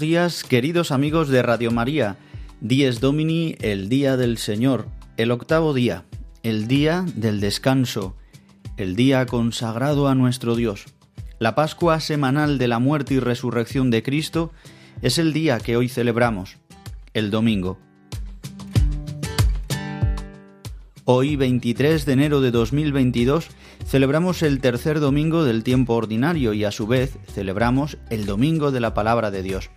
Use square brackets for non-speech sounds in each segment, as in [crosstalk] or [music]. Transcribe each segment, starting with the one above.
Buenos días, queridos amigos de Radio María. Dies Domini, el día del Señor, el octavo día, el día del descanso, el día consagrado a nuestro Dios. La Pascua semanal de la muerte y resurrección de Cristo es el día que hoy celebramos, el domingo. Hoy, 23 de enero de 2022, celebramos el tercer domingo del tiempo ordinario y a su vez celebramos el Domingo de la Palabra de Dios.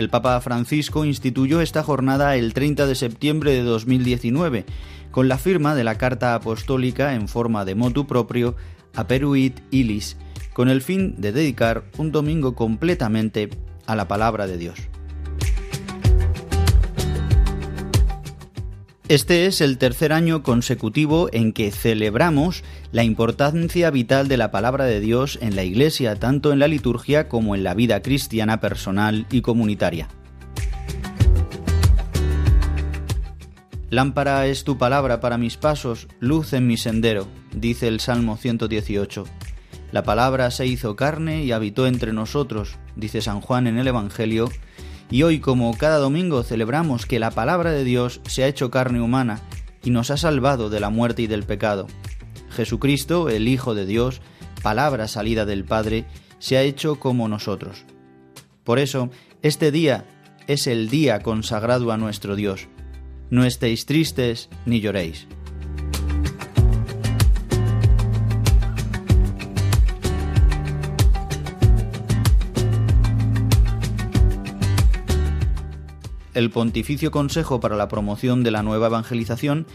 El Papa Francisco instituyó esta jornada el 30 de septiembre de 2019 con la firma de la Carta Apostólica en forma de motu propio a Peruit Ilis, con el fin de dedicar un domingo completamente a la palabra de Dios. Este es el tercer año consecutivo en que celebramos la importancia vital de la palabra de Dios en la Iglesia, tanto en la liturgia como en la vida cristiana personal y comunitaria. Lámpara es tu palabra para mis pasos, luz en mi sendero, dice el Salmo 118. La palabra se hizo carne y habitó entre nosotros, dice San Juan en el Evangelio, y hoy, como cada domingo, celebramos que la palabra de Dios se ha hecho carne humana y nos ha salvado de la muerte y del pecado. Jesucristo, el Hijo de Dios, palabra salida del Padre, se ha hecho como nosotros. Por eso, este día es el día consagrado a nuestro Dios. No estéis tristes ni lloréis. El Pontificio Consejo para la Promoción de la Nueva Evangelización,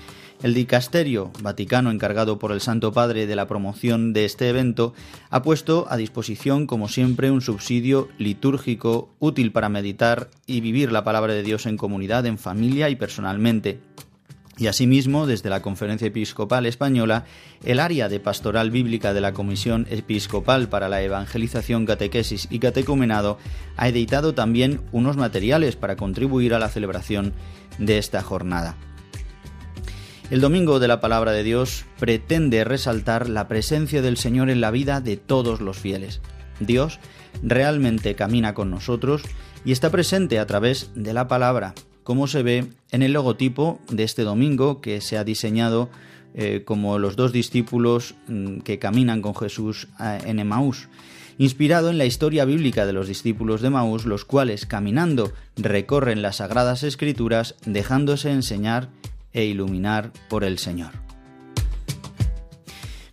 el Dicasterio Vaticano encargado por el Santo Padre de la promoción de este evento, ha puesto a disposición, como siempre, un subsidio litúrgico útil para meditar y vivir la palabra de Dios en comunidad, en familia y personalmente. Y asimismo, desde la Conferencia Episcopal Española, el área de pastoral bíblica de la Comisión Episcopal para la Evangelización, Catequesis y Catecumenado ha editado también unos materiales para contribuir a la celebración de esta jornada. El Domingo de la Palabra de Dios pretende resaltar la presencia del Señor en la vida de todos los fieles. Dios realmente camina con nosotros y está presente a través de la palabra, como se ve en el logotipo de este domingo que se ha diseñado eh, como los dos discípulos mm, que caminan con Jesús eh, en Emaús, inspirado en la historia bíblica de los discípulos de Emaús, los cuales caminando recorren las sagradas escrituras dejándose enseñar e iluminar por el Señor.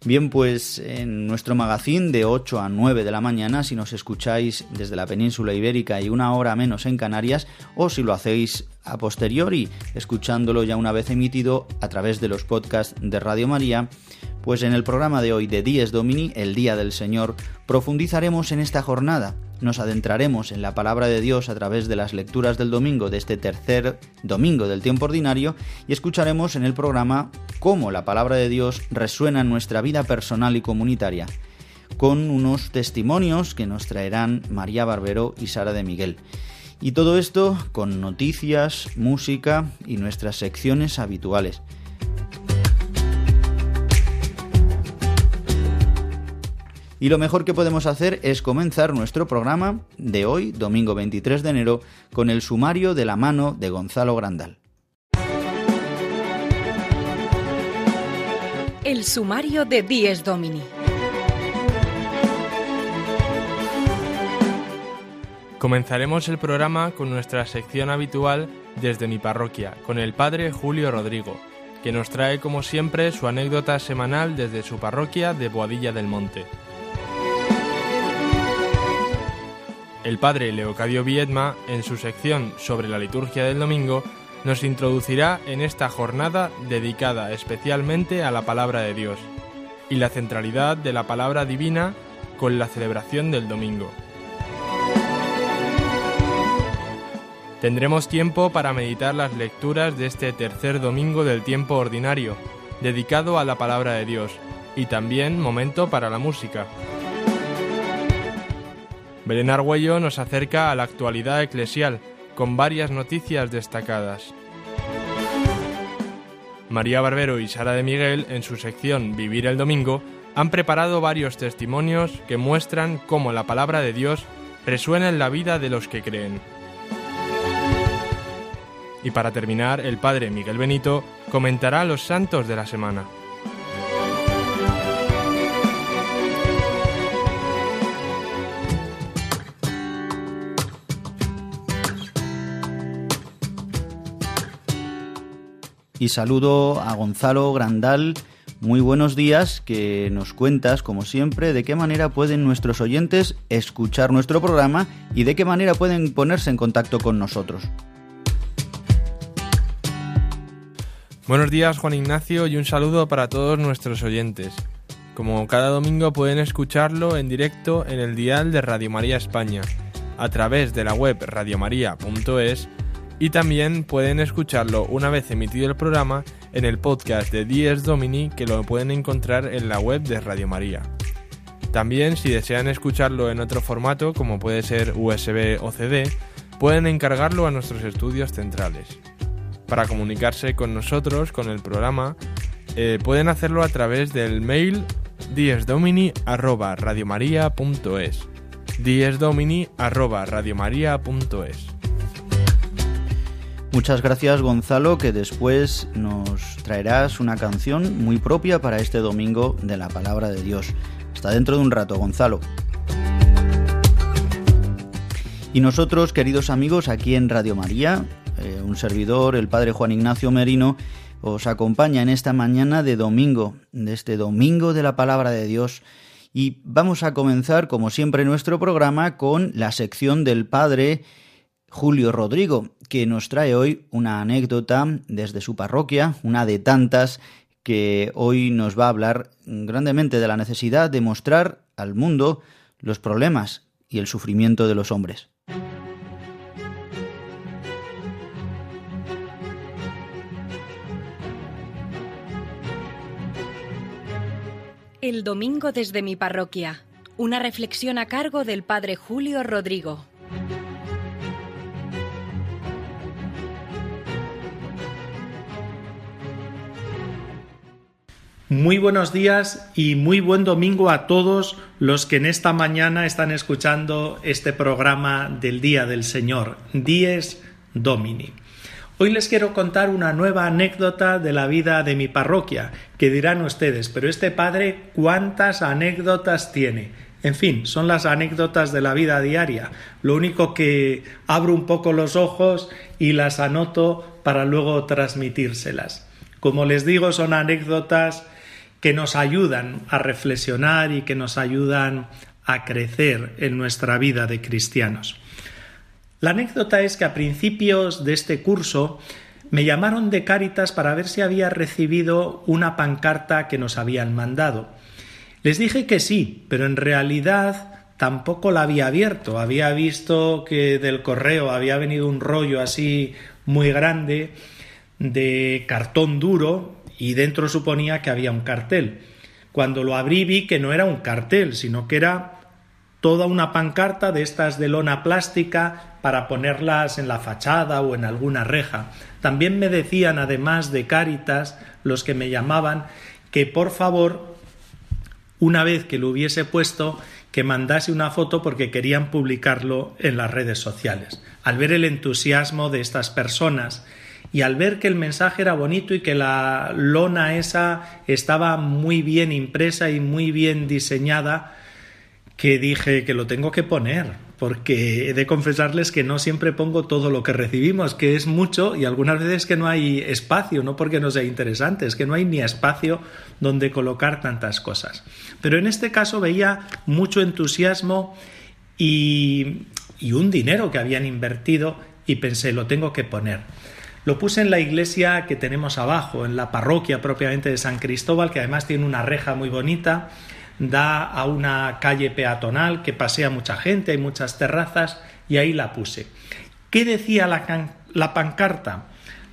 Bien, pues en nuestro magazine de 8 a 9 de la mañana, si nos escucháis desde la península ibérica y una hora menos en Canarias, o si lo hacéis a posteriori, escuchándolo ya una vez emitido a través de los podcasts de Radio María, pues en el programa de hoy de Dies Domini, el Día del Señor, profundizaremos en esta jornada nos adentraremos en la palabra de Dios a través de las lecturas del domingo de este tercer domingo del tiempo ordinario y escucharemos en el programa cómo la palabra de Dios resuena en nuestra vida personal y comunitaria, con unos testimonios que nos traerán María Barbero y Sara de Miguel. Y todo esto con noticias, música y nuestras secciones habituales. Y lo mejor que podemos hacer es comenzar nuestro programa de hoy, domingo 23 de enero, con el sumario de la mano de Gonzalo Grandal. El sumario de Dies Domini. Comenzaremos el programa con nuestra sección habitual desde mi parroquia, con el padre Julio Rodrigo, que nos trae como siempre su anécdota semanal desde su parroquia de Boadilla del Monte. El padre Leocadio Viedma, en su sección sobre la liturgia del domingo, nos introducirá en esta jornada dedicada especialmente a la palabra de Dios. y la centralidad de la palabra divina con la celebración del domingo. Tendremos tiempo para meditar las lecturas de este tercer domingo del tiempo ordinario, dedicado a la palabra de Dios, y también momento para la música. Belén Argüello nos acerca a la actualidad eclesial, con varias noticias destacadas. María Barbero y Sara de Miguel, en su sección Vivir el Domingo, han preparado varios testimonios que muestran cómo la palabra de Dios resuena en la vida de los que creen. Y para terminar, el padre Miguel Benito comentará los santos de la semana. Y saludo a Gonzalo Grandal. Muy buenos días, que nos cuentas, como siempre, de qué manera pueden nuestros oyentes escuchar nuestro programa y de qué manera pueden ponerse en contacto con nosotros. Buenos días Juan Ignacio y un saludo para todos nuestros oyentes. Como cada domingo pueden escucharlo en directo en el dial de Radio María España, a través de la web radiomaria.es y también pueden escucharlo una vez emitido el programa en el podcast de Dies Domini que lo pueden encontrar en la web de Radio María. También si desean escucharlo en otro formato como puede ser USB o CD, pueden encargarlo a nuestros estudios centrales para comunicarse con nosotros, con el programa, eh, pueden hacerlo a través del mail diesdomini@radiomaria.es. diesdomini@radiomaria.es. Muchas gracias Gonzalo, que después nos traerás una canción muy propia para este domingo de la palabra de Dios. Hasta dentro de un rato, Gonzalo. Y nosotros, queridos amigos, aquí en Radio María, eh, un servidor, el padre Juan Ignacio Merino, os acompaña en esta mañana de domingo, de este domingo de la palabra de Dios. Y vamos a comenzar, como siempre, nuestro programa con la sección del padre Julio Rodrigo, que nos trae hoy una anécdota desde su parroquia, una de tantas que hoy nos va a hablar grandemente de la necesidad de mostrar al mundo los problemas y el sufrimiento de los hombres. El domingo desde mi parroquia. Una reflexión a cargo del Padre Julio Rodrigo. Muy buenos días y muy buen domingo a todos los que en esta mañana están escuchando este programa del Día del Señor, Dies Domini. Hoy les quiero contar una nueva anécdota de la vida de mi parroquia, que dirán ustedes, pero este padre, ¿cuántas anécdotas tiene? En fin, son las anécdotas de la vida diaria. Lo único que abro un poco los ojos y las anoto para luego transmitírselas. Como les digo, son anécdotas que nos ayudan a reflexionar y que nos ayudan a crecer en nuestra vida de cristianos. La anécdota es que a principios de este curso me llamaron de Cáritas para ver si había recibido una pancarta que nos habían mandado. Les dije que sí, pero en realidad tampoco la había abierto. Había visto que del correo había venido un rollo así muy grande de cartón duro y dentro suponía que había un cartel. Cuando lo abrí vi que no era un cartel, sino que era toda una pancarta de estas de lona plástica para ponerlas en la fachada o en alguna reja. También me decían, además de Cáritas, los que me llamaban, que por favor, una vez que lo hubiese puesto, que mandase una foto porque querían publicarlo en las redes sociales. Al ver el entusiasmo de estas personas y al ver que el mensaje era bonito y que la lona esa estaba muy bien impresa y muy bien diseñada, que dije que lo tengo que poner, porque he de confesarles que no siempre pongo todo lo que recibimos, que es mucho y algunas veces que no hay espacio, no porque no sea interesante, es que no hay ni espacio donde colocar tantas cosas. Pero en este caso veía mucho entusiasmo y, y un dinero que habían invertido y pensé, lo tengo que poner. Lo puse en la iglesia que tenemos abajo, en la parroquia propiamente de San Cristóbal, que además tiene una reja muy bonita, da a una calle peatonal que pasea mucha gente, hay muchas terrazas, y ahí la puse. ¿Qué decía la, la pancarta?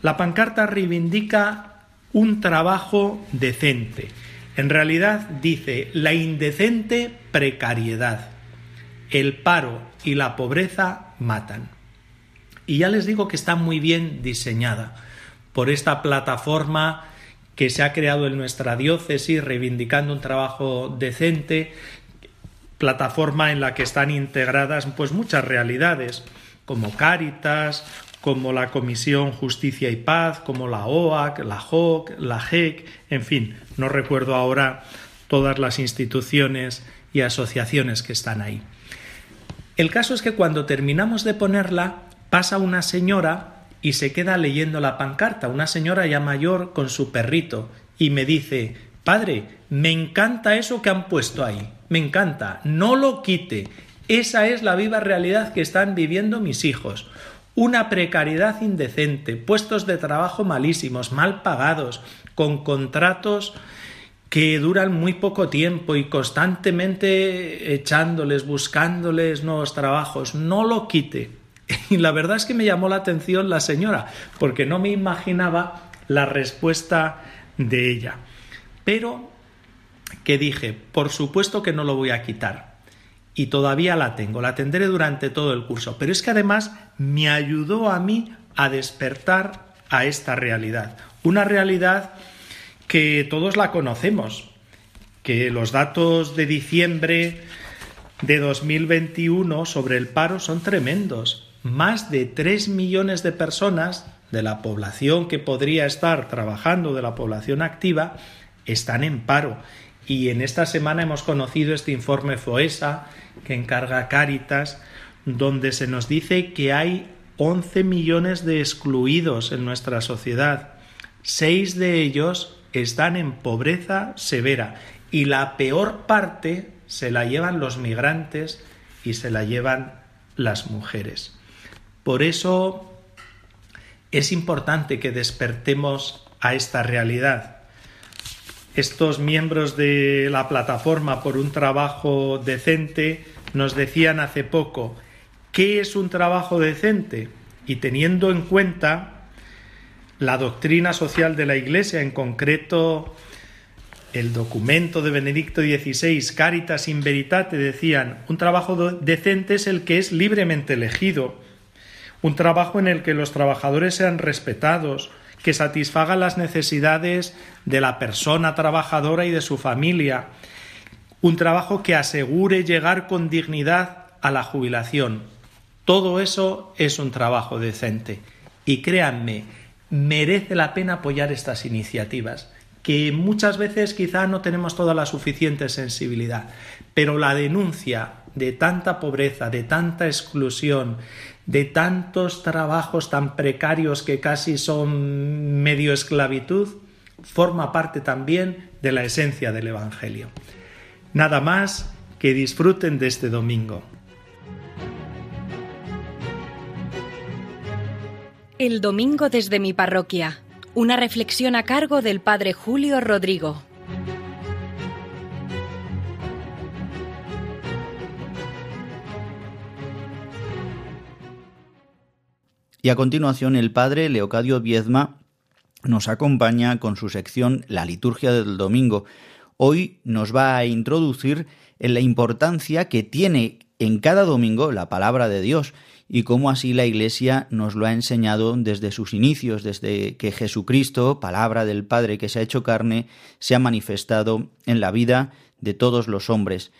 La pancarta reivindica un trabajo decente. En realidad dice la indecente precariedad. El paro y la pobreza matan. Y ya les digo que está muy bien diseñada por esta plataforma que se ha creado en nuestra diócesis reivindicando un trabajo decente, plataforma en la que están integradas pues muchas realidades como Cáritas, como la Comisión Justicia y Paz, como la OAC, la JOC, la JEC, en fin, no recuerdo ahora todas las instituciones y asociaciones que están ahí. El caso es que cuando terminamos de ponerla, pasa una señora y se queda leyendo la pancarta, una señora ya mayor con su perrito, y me dice, Padre, me encanta eso que han puesto ahí, me encanta, no lo quite, esa es la viva realidad que están viviendo mis hijos. Una precariedad indecente, puestos de trabajo malísimos, mal pagados, con contratos que duran muy poco tiempo y constantemente echándoles, buscándoles nuevos trabajos. No lo quite. [laughs] Y la verdad es que me llamó la atención la señora, porque no me imaginaba la respuesta de ella. Pero que dije, por supuesto que no lo voy a quitar. Y todavía la tengo, la tendré durante todo el curso. Pero es que además me ayudó a mí a despertar a esta realidad. Una realidad que todos la conocemos, que los datos de diciembre de 2021 sobre el paro son tremendos. Más de 3 millones de personas de la población que podría estar trabajando, de la población activa, están en paro. Y en esta semana hemos conocido este informe FOESA que encarga Cáritas, donde se nos dice que hay 11 millones de excluidos en nuestra sociedad. Seis de ellos están en pobreza severa y la peor parte se la llevan los migrantes y se la llevan las mujeres. Por eso es importante que despertemos a esta realidad. Estos miembros de la plataforma por un trabajo decente nos decían hace poco, ¿qué es un trabajo decente? Y teniendo en cuenta la doctrina social de la Iglesia, en concreto el documento de Benedicto XVI, Caritas in Veritate, decían, un trabajo decente es el que es libremente elegido, un trabajo en el que los trabajadores sean respetados, que satisfaga las necesidades de la persona trabajadora y de su familia, un trabajo que asegure llegar con dignidad a la jubilación. Todo eso es un trabajo decente. Y créanme, merece la pena apoyar estas iniciativas, que muchas veces quizá no tenemos toda la suficiente sensibilidad, pero la denuncia de tanta pobreza, de tanta exclusión, de tantos trabajos tan precarios que casi son medio esclavitud, forma parte también de la esencia del Evangelio. Nada más que disfruten de este domingo. El domingo desde mi parroquia. Una reflexión a cargo del Padre Julio Rodrigo. Y a continuación el Padre Leocadio Viezma nos acompaña con su sección La liturgia del domingo. Hoy nos va a introducir en la importancia que tiene en cada domingo la palabra de Dios y cómo así la Iglesia nos lo ha enseñado desde sus inicios, desde que Jesucristo, palabra del Padre que se ha hecho carne, se ha manifestado en la vida de todos los hombres.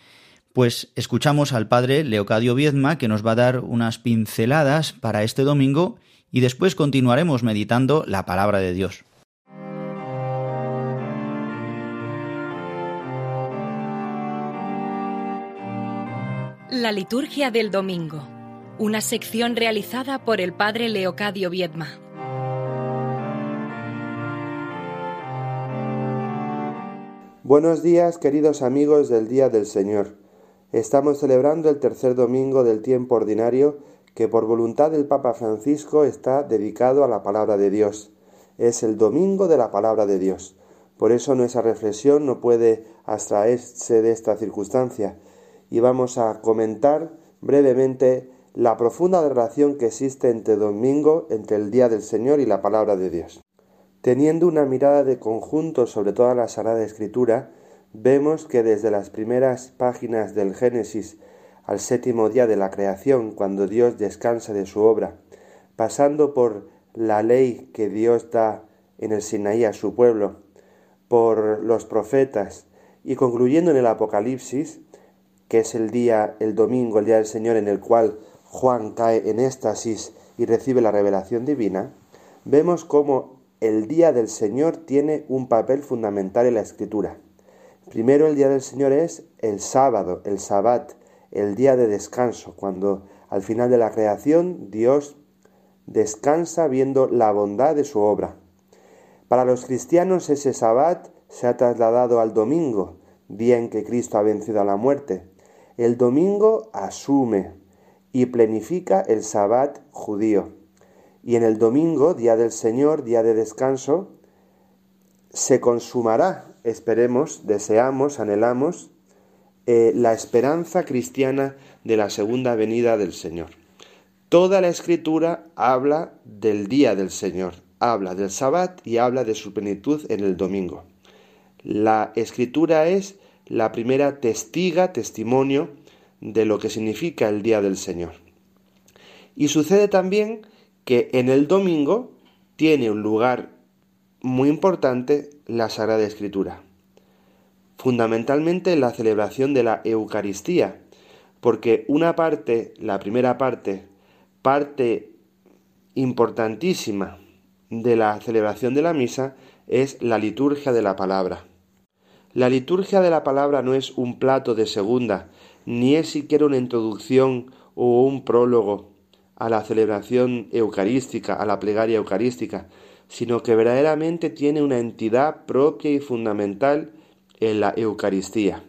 Pues escuchamos al Padre Leocadio Viedma que nos va a dar unas pinceladas para este domingo y después continuaremos meditando la palabra de Dios. La liturgia del domingo una sección realizada por el padre Leocadio Viedma. Buenos días, queridos amigos del Día del Señor. Estamos celebrando el tercer domingo del tiempo ordinario que por voluntad del Papa Francisco está dedicado a la palabra de Dios. Es el domingo de la palabra de Dios. Por eso nuestra reflexión no puede abstraerse de esta circunstancia y vamos a comentar brevemente la profunda relación que existe entre domingo, entre el día del Señor y la palabra de Dios. Teniendo una mirada de conjunto sobre toda la Sagrada Escritura, vemos que desde las primeras páginas del Génesis al séptimo día de la creación, cuando Dios descansa de su obra, pasando por la ley que Dios da en el Sinaí a su pueblo, por los profetas y concluyendo en el Apocalipsis, que es el día, el domingo, el día del Señor en el cual Juan cae en éxtasis y recibe la revelación divina, vemos cómo el día del Señor tiene un papel fundamental en la Escritura. Primero el día del Señor es el sábado, el sabbat, el día de descanso, cuando al final de la creación Dios descansa viendo la bondad de su obra. Para los cristianos ese sabbat se ha trasladado al domingo, día en que Cristo ha vencido a la muerte. El domingo asume y plenifica el sabbat judío. Y en el domingo, día del Señor, día de descanso, se consumará, esperemos, deseamos, anhelamos, eh, la esperanza cristiana de la segunda venida del Señor. Toda la escritura habla del día del Señor, habla del sabbat y habla de su plenitud en el domingo. La escritura es la primera testiga, testimonio de lo que significa el día del Señor. Y sucede también que en el domingo tiene un lugar muy importante la Sagrada Escritura fundamentalmente la celebración de la Eucaristía, porque una parte, la primera parte, parte importantísima de la celebración de la misa es la liturgia de la palabra. La liturgia de la palabra no es un plato de segunda, ni es siquiera una introducción o un prólogo a la celebración eucarística, a la plegaria eucarística, sino que verdaderamente tiene una entidad propia y fundamental en la Eucaristía.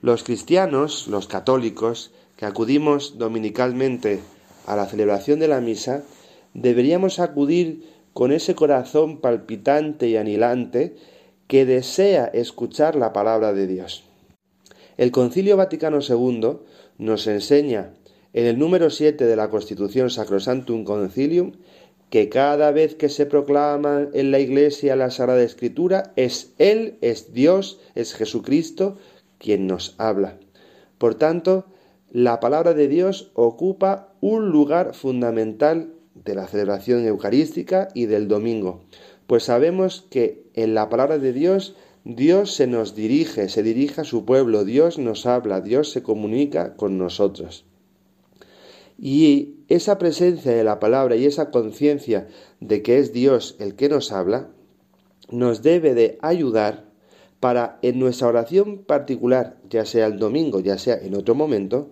Los cristianos, los católicos, que acudimos dominicalmente a la celebración de la misa, deberíamos acudir con ese corazón palpitante y anhelante que desea escuchar la palabra de Dios. El Concilio Vaticano II nos enseña en el número 7 de la Constitución Sacrosantum Concilium que cada vez que se proclama en la Iglesia la Sagrada Escritura, es Él, es Dios, es Jesucristo quien nos habla. Por tanto, la palabra de Dios ocupa un lugar fundamental de la celebración eucarística y del domingo, pues sabemos que en la palabra de Dios Dios se nos dirige, se dirige a su pueblo, Dios nos habla, Dios se comunica con nosotros. Y esa presencia de la palabra y esa conciencia de que es Dios el que nos habla, nos debe de ayudar para en nuestra oración particular, ya sea el domingo, ya sea en otro momento,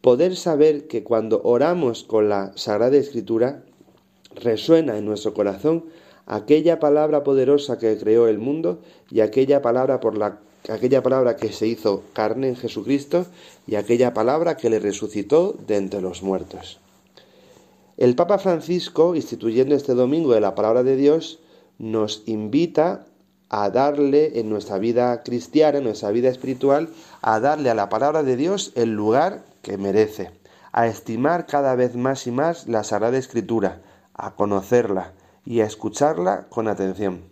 poder saber que cuando oramos con la Sagrada Escritura, resuena en nuestro corazón aquella palabra poderosa que creó el mundo y aquella palabra por la aquella palabra que se hizo carne en Jesucristo y aquella palabra que le resucitó de entre los muertos. El Papa Francisco, instituyendo este domingo de la palabra de Dios, nos invita a darle en nuestra vida cristiana, en nuestra vida espiritual, a darle a la palabra de Dios el lugar que merece, a estimar cada vez más y más la Sagrada Escritura, a conocerla y a escucharla con atención.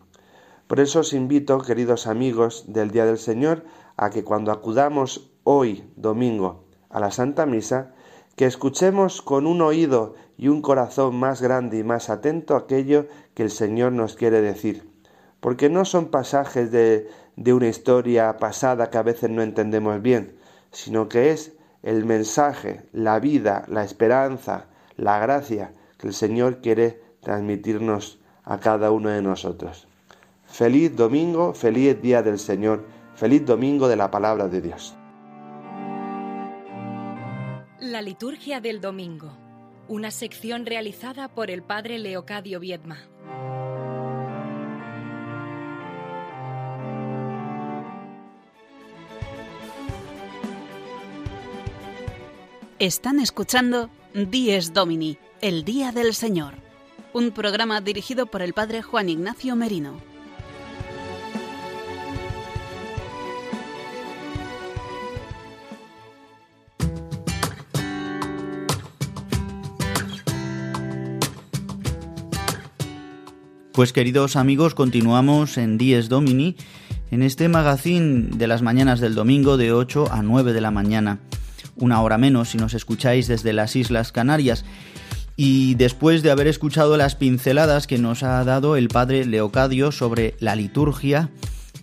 Por eso os invito, queridos amigos del Día del Señor, a que cuando acudamos hoy, domingo, a la Santa Misa, que escuchemos con un oído y un corazón más grande y más atento aquello que el Señor nos quiere decir. Porque no son pasajes de, de una historia pasada que a veces no entendemos bien, sino que es el mensaje, la vida, la esperanza, la gracia que el Señor quiere transmitirnos a cada uno de nosotros. Feliz domingo, feliz día del Señor, feliz domingo de la palabra de Dios. La liturgia del domingo, una sección realizada por el padre Leocadio Viedma. Están escuchando Dies Domini, el Día del Señor. Un programa dirigido por el Padre Juan Ignacio Merino. Pues queridos amigos, continuamos en Dies Domini, en este magazine de las mañanas del domingo de 8 a 9 de la mañana una hora menos si nos escucháis desde las Islas Canarias. Y después de haber escuchado las pinceladas que nos ha dado el padre Leocadio sobre la liturgia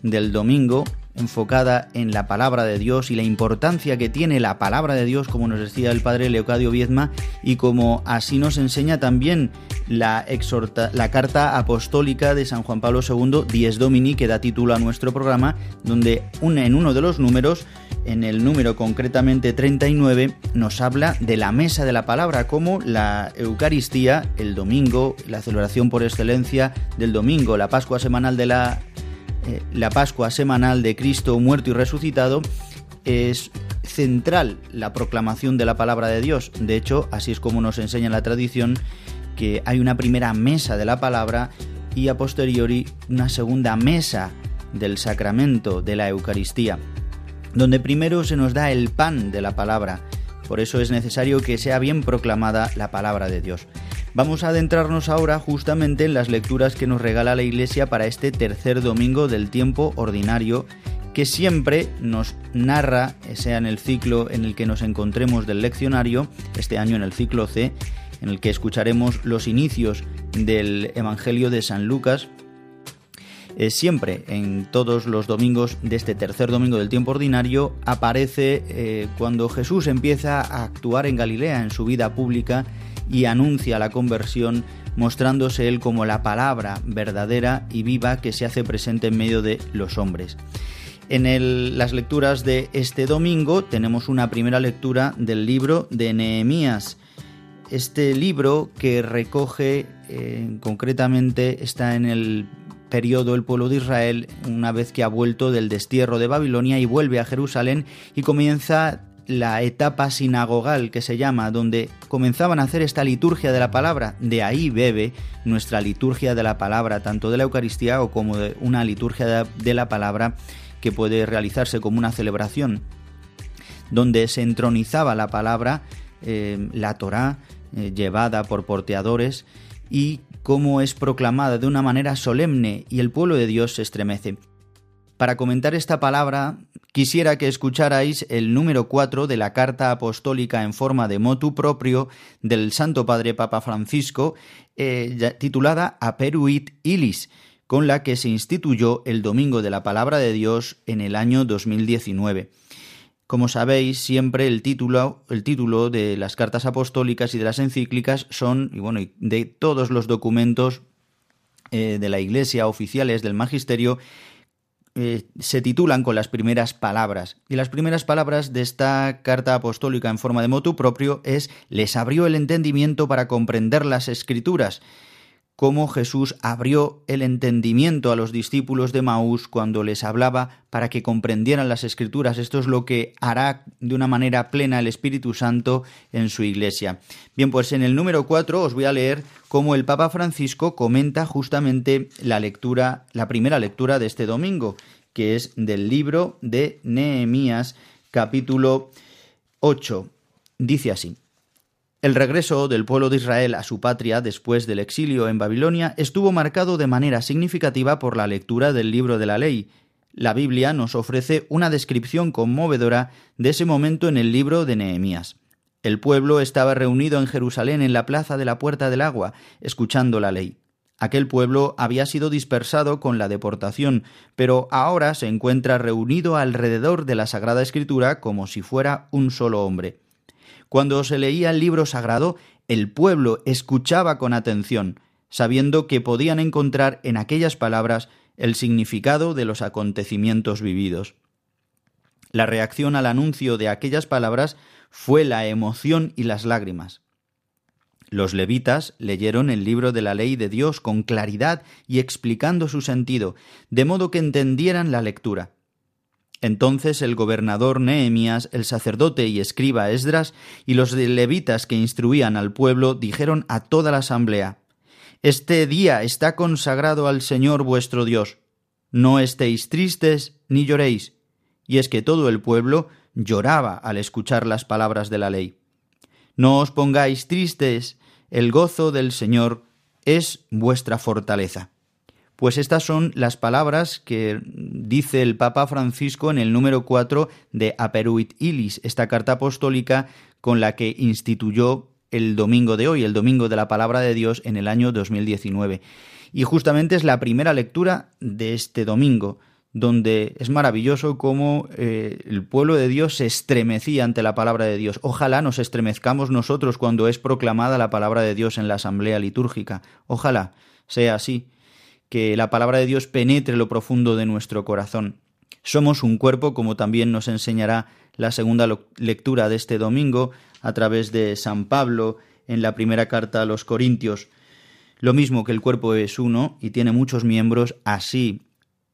del domingo, enfocada en la palabra de Dios y la importancia que tiene la palabra de Dios, como nos decía el padre Leocadio Viezma, y como así nos enseña también la, exhorta, la carta apostólica de San Juan Pablo II, Dies Domini, que da título a nuestro programa, donde en uno de los números en el número concretamente 39, nos habla de la mesa de la palabra, como la Eucaristía, el domingo, la celebración por excelencia del domingo, la Pascua semanal de la, eh, la Pascua semanal de Cristo muerto y resucitado, es central la proclamación de la palabra de Dios. De hecho, así es como nos enseña la tradición que hay una primera mesa de la palabra y a posteriori una segunda mesa del sacramento de la Eucaristía donde primero se nos da el pan de la palabra. Por eso es necesario que sea bien proclamada la palabra de Dios. Vamos a adentrarnos ahora justamente en las lecturas que nos regala la Iglesia para este tercer domingo del tiempo ordinario que siempre nos narra, sea en el ciclo en el que nos encontremos del leccionario, este año en el ciclo C, en el que escucharemos los inicios del Evangelio de San Lucas, eh, siempre en todos los domingos de este tercer domingo del tiempo ordinario aparece eh, cuando Jesús empieza a actuar en Galilea en su vida pública y anuncia la conversión mostrándose él como la palabra verdadera y viva que se hace presente en medio de los hombres. En las lecturas de este domingo tenemos una primera lectura del libro de Nehemías. Este libro que recoge eh, concretamente está en el periodo el pueblo de Israel una vez que ha vuelto del destierro de Babilonia y vuelve a Jerusalén y comienza la etapa sinagogal que se llama, donde comenzaban a hacer esta liturgia de la palabra. De ahí bebe nuestra liturgia de la palabra, tanto de la Eucaristía o como de una liturgia de la palabra que puede realizarse como una celebración, donde se entronizaba la palabra, eh, la Torá, eh, llevada por porteadores, y cómo es proclamada de una manera solemne y el pueblo de Dios se estremece. Para comentar esta palabra, quisiera que escucharais el número 4 de la carta apostólica en forma de motu propio del Santo Padre Papa Francisco, eh, titulada Aperuit Ilis, con la que se instituyó el Domingo de la Palabra de Dios en el año 2019. Como sabéis, siempre el título, el título de las cartas apostólicas y de las encíclicas son, y bueno, de todos los documentos eh, de la Iglesia oficiales del Magisterio, eh, se titulan con las primeras palabras. Y las primeras palabras de esta carta apostólica en forma de motu propio es les abrió el entendimiento para comprender las escrituras cómo Jesús abrió el entendimiento a los discípulos de Maús cuando les hablaba para que comprendieran las escrituras. Esto es lo que hará de una manera plena el Espíritu Santo en su iglesia. Bien, pues en el número 4 os voy a leer cómo el Papa Francisco comenta justamente la lectura, la primera lectura de este domingo, que es del libro de Nehemías, capítulo 8. Dice así. El regreso del pueblo de Israel a su patria después del exilio en Babilonia estuvo marcado de manera significativa por la lectura del libro de la ley. La Biblia nos ofrece una descripción conmovedora de ese momento en el libro de Nehemías. El pueblo estaba reunido en Jerusalén en la plaza de la Puerta del Agua, escuchando la ley. Aquel pueblo había sido dispersado con la deportación, pero ahora se encuentra reunido alrededor de la Sagrada Escritura como si fuera un solo hombre. Cuando se leía el libro sagrado, el pueblo escuchaba con atención, sabiendo que podían encontrar en aquellas palabras el significado de los acontecimientos vividos. La reacción al anuncio de aquellas palabras fue la emoción y las lágrimas. Los levitas leyeron el libro de la ley de Dios con claridad y explicando su sentido, de modo que entendieran la lectura. Entonces el gobernador Nehemías, el sacerdote y escriba Esdras y los levitas que instruían al pueblo dijeron a toda la asamblea Este día está consagrado al Señor vuestro Dios. No estéis tristes ni lloréis. Y es que todo el pueblo lloraba al escuchar las palabras de la ley. No os pongáis tristes, el gozo del Señor es vuestra fortaleza. Pues estas son las palabras que dice el Papa Francisco en el número 4 de Aperuit Ilis, esta carta apostólica con la que instituyó el domingo de hoy, el domingo de la palabra de Dios en el año 2019. Y justamente es la primera lectura de este domingo, donde es maravilloso cómo eh, el pueblo de Dios se estremecía ante la palabra de Dios. Ojalá nos estremezcamos nosotros cuando es proclamada la palabra de Dios en la asamblea litúrgica. Ojalá sea así que la palabra de Dios penetre lo profundo de nuestro corazón. Somos un cuerpo, como también nos enseñará la segunda lectura de este domingo a través de San Pablo en la primera carta a los Corintios. Lo mismo que el cuerpo es uno y tiene muchos miembros, así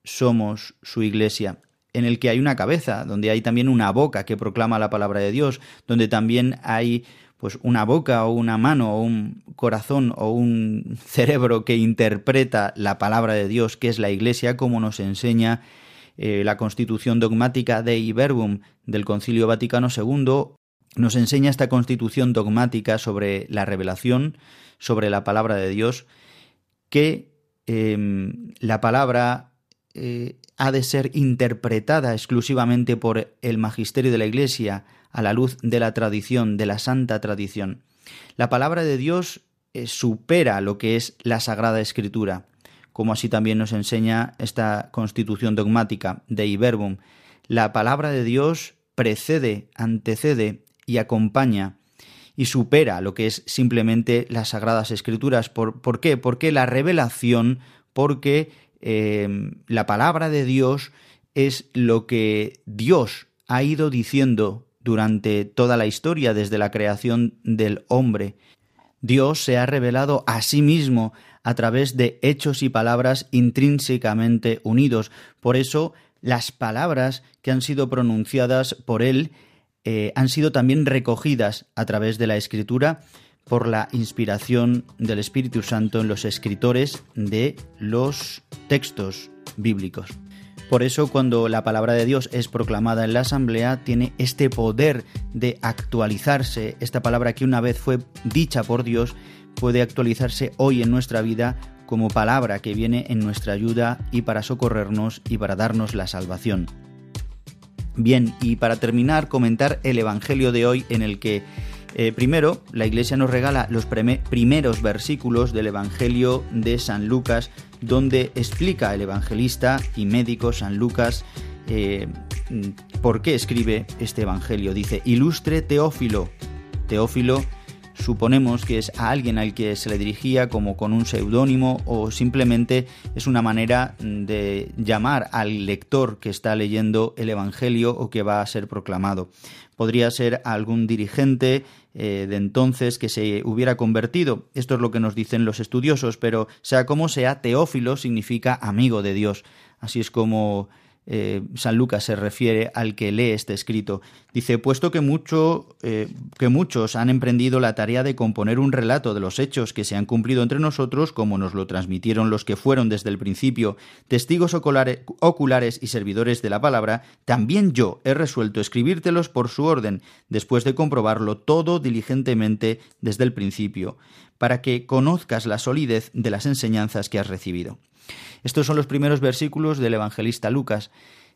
somos su iglesia, en el que hay una cabeza, donde hay también una boca que proclama la palabra de Dios, donde también hay pues una boca o una mano o un corazón o un [laughs] cerebro que interpreta la palabra de Dios, que es la Iglesia, como nos enseña eh, la constitución dogmática de Iberbum del Concilio Vaticano II, nos enseña esta constitución dogmática sobre la revelación, sobre la palabra de Dios, que em, la palabra eh, ha de ser interpretada exclusivamente por el magisterio de la Iglesia, a la luz de la tradición, de la santa tradición. La palabra de Dios eh, supera lo que es la Sagrada Escritura, como así también nos enseña esta constitución dogmática de Iberbum. La palabra de Dios precede, antecede y acompaña y supera lo que es simplemente las Sagradas Escrituras. ¿Por, qué? Porque la revelación, porque eh, la palabra de Dios es lo que Dios ha ido diciendo durante toda la historia desde la creación del hombre. Dios se ha revelado a sí mismo a través de hechos y palabras intrínsecamente unidos. Por eso las palabras que han sido pronunciadas por Él eh, han sido también recogidas a través de la Escritura por la inspiración del Espíritu Santo en los escritores de los textos bíblicos. Por eso cuando la palabra de Dios es proclamada en la asamblea tiene este poder de actualizarse. Esta palabra que una vez fue dicha por Dios puede actualizarse hoy en nuestra vida como palabra que viene en nuestra ayuda y para socorrernos y para darnos la salvación. Bien, y para terminar, comentar el Evangelio de hoy en el que eh, primero, la Iglesia nos regala los primeros versículos del Evangelio de San Lucas, donde explica el evangelista y médico San Lucas eh, por qué escribe este Evangelio. Dice, ilustre Teófilo. Teófilo suponemos que es a alguien al que se le dirigía como con un seudónimo o simplemente es una manera de llamar al lector que está leyendo el Evangelio o que va a ser proclamado podría ser algún dirigente eh, de entonces que se hubiera convertido. Esto es lo que nos dicen los estudiosos, pero sea como sea, Teófilo significa amigo de Dios. Así es como eh, San Lucas se refiere al que lee este escrito. Dice, puesto que, eh, que muchos han emprendido la tarea de componer un relato de los hechos que se han cumplido entre nosotros, como nos lo transmitieron los que fueron desde el principio testigos oculares, oculares y servidores de la palabra, también yo he resuelto escribírtelos por su orden, después de comprobarlo todo diligentemente desde el principio, para que conozcas la solidez de las enseñanzas que has recibido. Estos son los primeros versículos del evangelista Lucas.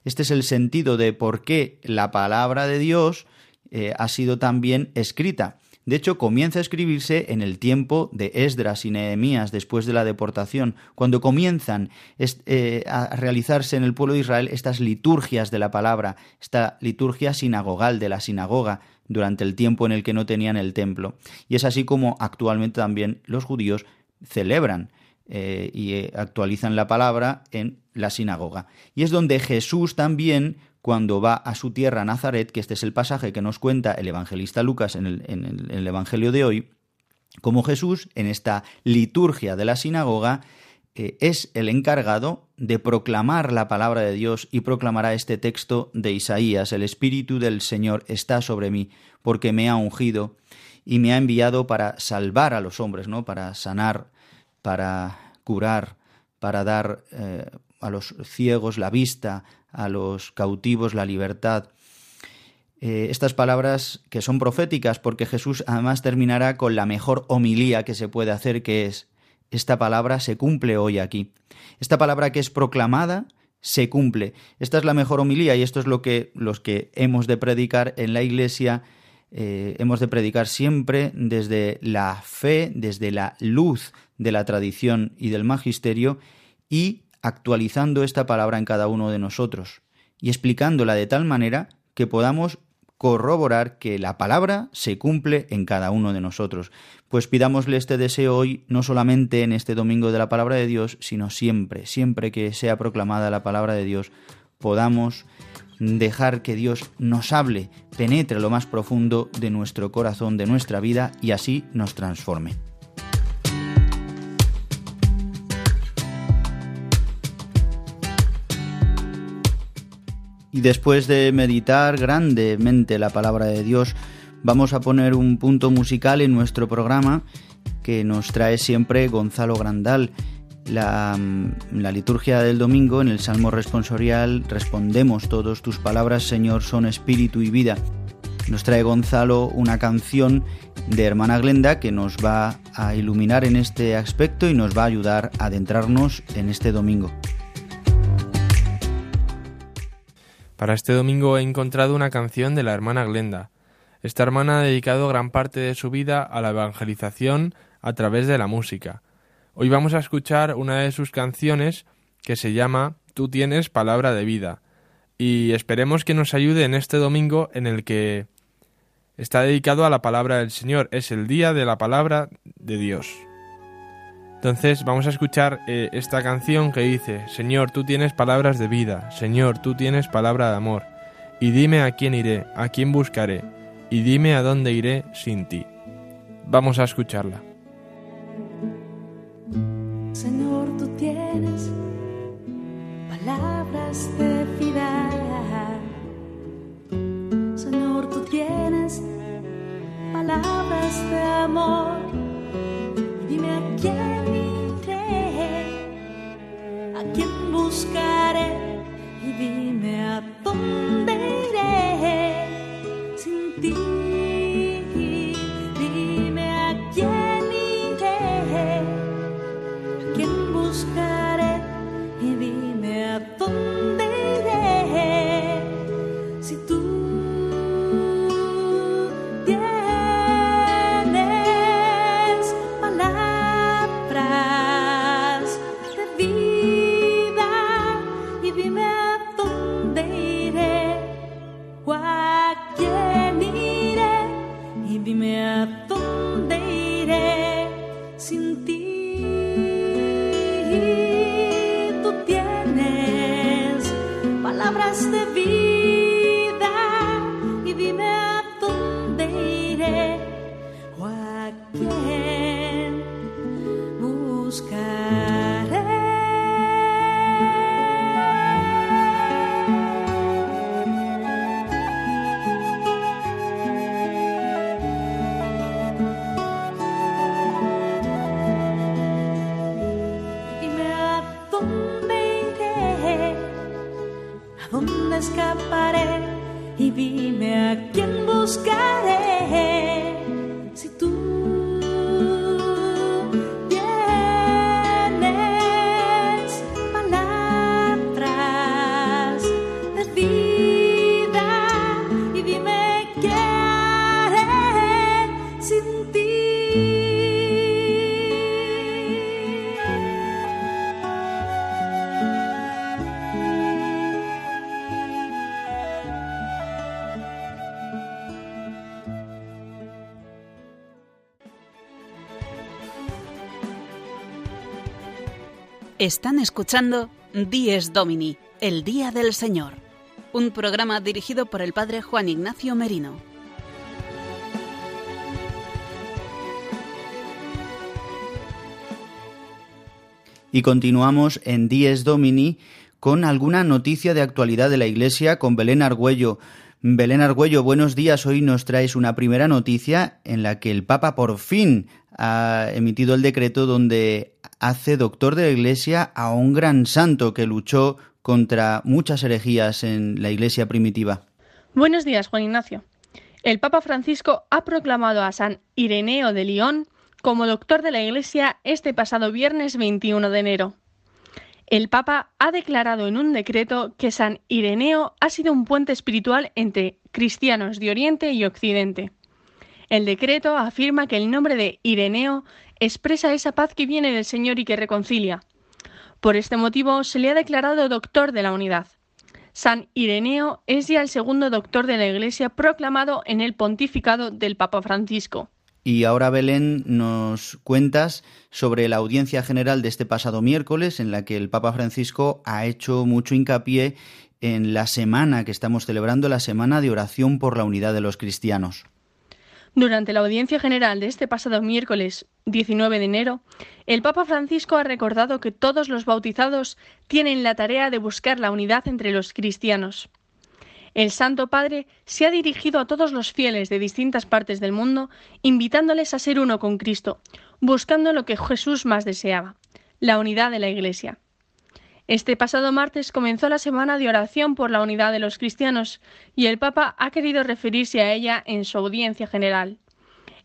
Este es el sentido de por qué la palabra de Dios eh, ha sido también escrita. De hecho, comienza a escribirse en el tiempo de Esdras y Nehemías, después de la deportación, cuando comienzan eh, a realizarse en el pueblo de Israel estas liturgias de la palabra, esta liturgia sinagogal de la sinagoga, durante el tiempo en el que no tenían el templo. Y es así como actualmente también los judíos celebran eh, y eh, actualizan la palabra en la sinagoga. Y es donde Jesús también, cuando va a su tierra Nazaret, que este es el pasaje que nos cuenta el evangelista Lucas en el, Evangelio de hoy, como Jesús, en esta liturgia de la sinagoga, eh, es el encargado de proclamar la palabra de Dios y proclamará este texto de Isaías. El Espíritu del Señor está sobre mí porque me ha ungido y me ha enviado para salvar a los hombres, ¿no? Para sanar, para curar, para dar eh, a los ciegos la vista, a los cautivos la libertad. Eh, estas palabras que son proféticas porque Jesús además terminará con la mejor homilía que se puede hacer, que es esta palabra se cumple hoy aquí. Esta palabra que es proclamada se cumple. Esta es la mejor homilía y esto es lo que los que hemos de predicar en la iglesia eh, hemos de predicar siempre desde la fe, desde la luz de la tradición y del magisterio y actualizando esta palabra en cada uno de nosotros y explicándola de tal manera que podamos corroborar que la palabra se cumple en cada uno de nosotros. Pues pidámosle este deseo hoy, no solamente en este domingo de la palabra de Dios, sino siempre, siempre que sea proclamada la palabra de Dios, podamos dejar que Dios nos hable, penetre lo más profundo de nuestro corazón, de nuestra vida y así nos transforme. Y después de meditar grandemente la palabra de Dios, vamos a poner un punto musical en nuestro programa que nos trae siempre Gonzalo Grandal. La, liturgia del domingo, en el Salmo responsorial, respondemos todos tus palabras, Señor, son espíritu y vida. Nos trae Gonzalo una canción de hermana Glenda que nos va a iluminar en este aspecto y nos va a ayudar a adentrarnos en este domingo. Para este domingo he encontrado una canción de la hermana Glenda. Esta hermana ha dedicado gran parte de su vida a la evangelización a través de la música. Hoy vamos a escuchar una de sus canciones que se llama Tú tienes palabra de vida y esperemos que nos ayude en este domingo en el que está dedicado a la palabra del Señor. Es el día de la palabra de Dios. Entonces vamos a escuchar eh, esta canción que dice, Señor, tú tienes palabras de vida, Señor, tú tienes palabra de amor, y dime a quién iré, a quién buscaré, y dime a dónde iré sin ti. Vamos a escucharla. Señor, tú tienes palabras de vida. Señor, tú tienes palabras de amor. Dime a quién buscaré y dime a dónde iré sin ti. Están escuchando Dies Domini, el Día del Señor, un programa dirigido por el Padre Juan Ignacio Merino. Y continuamos en Dies Domini con alguna noticia de actualidad de la Iglesia con Belén Argüello. Belén Argüello, buenos días. Hoy nos traes una primera noticia en la que el Papa por fin ha emitido el decreto donde hace doctor de la Iglesia a un gran santo que luchó contra muchas herejías en la Iglesia primitiva. Buenos días, Juan Ignacio. El Papa Francisco ha proclamado a San Ireneo de León como doctor de la Iglesia este pasado viernes 21 de enero. El Papa ha declarado en un decreto que San Ireneo ha sido un puente espiritual entre cristianos de Oriente y Occidente. El decreto afirma que el nombre de Ireneo expresa esa paz que viene del Señor y que reconcilia. Por este motivo se le ha declarado doctor de la unidad. San Ireneo es ya el segundo doctor de la Iglesia proclamado en el pontificado del Papa Francisco. Y ahora, Belén, nos cuentas sobre la audiencia general de este pasado miércoles, en la que el Papa Francisco ha hecho mucho hincapié en la semana que estamos celebrando, la semana de oración por la unidad de los cristianos. Durante la audiencia general de este pasado miércoles 19 de enero, el Papa Francisco ha recordado que todos los bautizados tienen la tarea de buscar la unidad entre los cristianos. El Santo Padre se ha dirigido a todos los fieles de distintas partes del mundo, invitándoles a ser uno con Cristo, buscando lo que Jesús más deseaba, la unidad de la Iglesia. Este pasado martes comenzó la semana de oración por la unidad de los cristianos y el Papa ha querido referirse a ella en su audiencia general.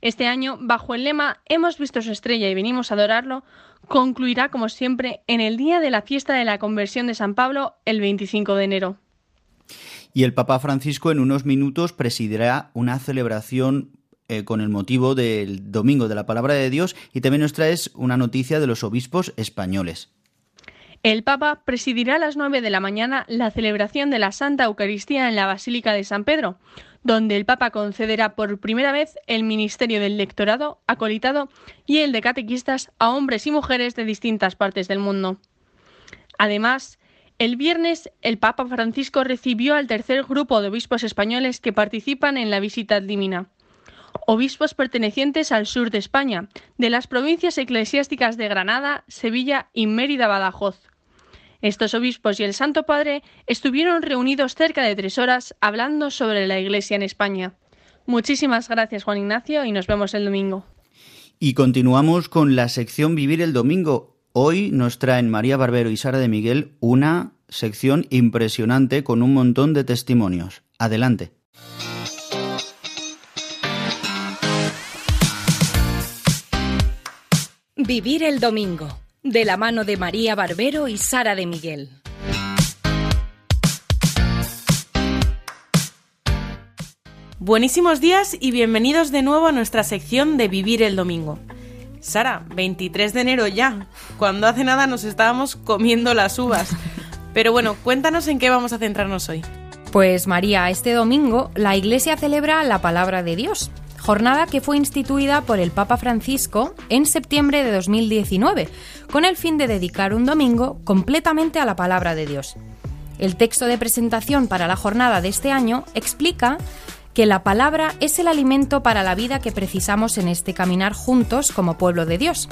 Este año, bajo el lema Hemos visto su estrella y venimos a adorarlo, concluirá como siempre en el día de la fiesta de la conversión de San Pablo, el 25 de enero y el Papa Francisco en unos minutos presidirá una celebración eh, con el motivo del Domingo de la Palabra de Dios y también nos traes una noticia de los obispos españoles. El Papa presidirá a las nueve de la mañana la celebración de la Santa Eucaristía en la Basílica de San Pedro, donde el Papa concederá por primera vez el ministerio del lectorado, acolitado y el de catequistas a hombres y mujeres de distintas partes del mundo. Además, el viernes, el Papa Francisco recibió al tercer grupo de obispos españoles que participan en la visita divina. Obispos pertenecientes al sur de España, de las provincias eclesiásticas de Granada, Sevilla y Mérida-Badajoz. Estos obispos y el Santo Padre estuvieron reunidos cerca de tres horas hablando sobre la Iglesia en España. Muchísimas gracias, Juan Ignacio, y nos vemos el domingo. Y continuamos con la sección Vivir el Domingo. Hoy nos traen María Barbero y Sara de Miguel una sección impresionante con un montón de testimonios. Adelante. Vivir el domingo, de la mano de María Barbero y Sara de Miguel. Buenísimos días y bienvenidos de nuevo a nuestra sección de Vivir el Domingo. Sara, 23 de enero ya. Cuando hace nada nos estábamos comiendo las uvas. Pero bueno, cuéntanos en qué vamos a centrarnos hoy. Pues María, este domingo la Iglesia celebra la Palabra de Dios, jornada que fue instituida por el Papa Francisco en septiembre de 2019, con el fin de dedicar un domingo completamente a la Palabra de Dios. El texto de presentación para la jornada de este año explica que la palabra es el alimento para la vida que precisamos en este caminar juntos como pueblo de Dios.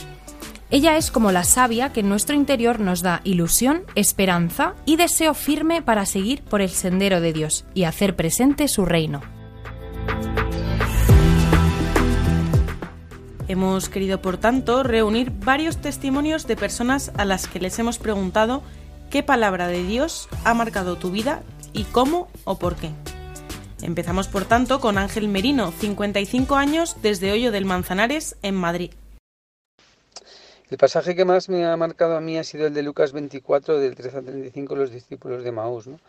Ella es como la savia que en nuestro interior nos da ilusión, esperanza y deseo firme para seguir por el sendero de Dios y hacer presente su reino. Hemos querido, por tanto, reunir varios testimonios de personas a las que les hemos preguntado qué palabra de Dios ha marcado tu vida y cómo o por qué. Empezamos por tanto con Ángel Merino, 55 años desde Hoyo del Manzanares, en Madrid. El pasaje que más me ha marcado a mí ha sido el de Lucas 24, del 13 al 35, los discípulos de Maús. ¿no?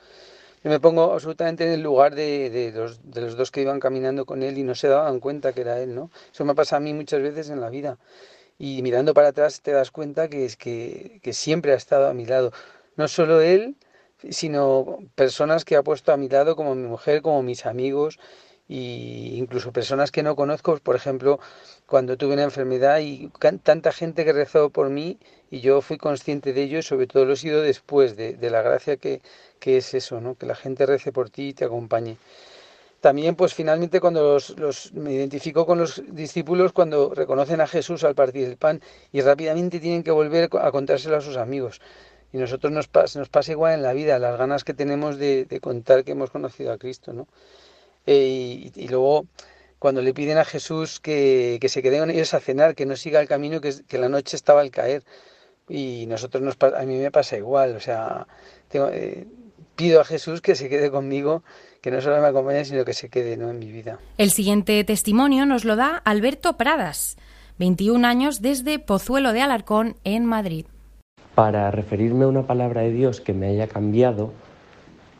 Yo me pongo absolutamente en el lugar de, los, de, los, dos que iban caminando con él y no se daban cuenta que era él. ¿no? Eso me pasa a mí muchas veces en la vida. Y mirando para atrás te das cuenta que, es que, que siempre ha estado a mi lado. No solo él, sino personas que ha puesto a mi lado como mi mujer, como mis amigos e incluso personas que no conozco, por ejemplo, cuando tuve una enfermedad y tanta gente que rezó por mí y yo fui consciente de ello y sobre todo lo he sido después de, la gracia que, que, es eso, ¿no? que la gente rece por ti y te acompañe. también, pues finalmente cuando los, me identifico con los discípulos cuando reconocen a Jesús al partir el pan y rápidamente tienen que volver a contárselo a sus amigos. Y nosotros nos, nos pasa igual en la vida, las ganas que tenemos de, contar que hemos conocido a Cristo, ¿no? Eh, y, luego cuando le piden a Jesús que, se queden ellos a cenar, que no siga el camino que, que la noche estaba al caer. Y nosotros nos, a mí me pasa igual, o sea, eh, pido a Jesús que se quede conmigo que no solo me acompañe, sino que se quede ¿no? en mi vida. El siguiente testimonio nos lo da Alberto Pradas, 21 años desde Pozuelo de Alarcón, en Madrid. Para referirme a una palabra de Dios que me haya cambiado,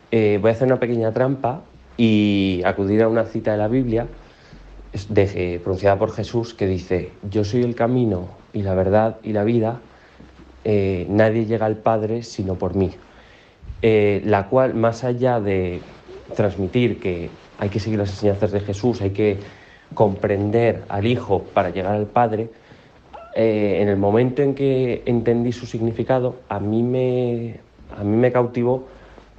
eh, voy a hacer una pequeña trampa y acudir a una cita de la Biblia de, pronunciada por Jesús que dice, yo soy el camino y la verdad y la vida, eh, nadie llega al Padre sino por mí. Eh, la cual, más allá de transmitir que hay que seguir las enseñanzas de Jesús, hay que comprender al Hijo para llegar al Padre, eh, en el momento en que entendí su significado, a mí, me, a mí me cautivó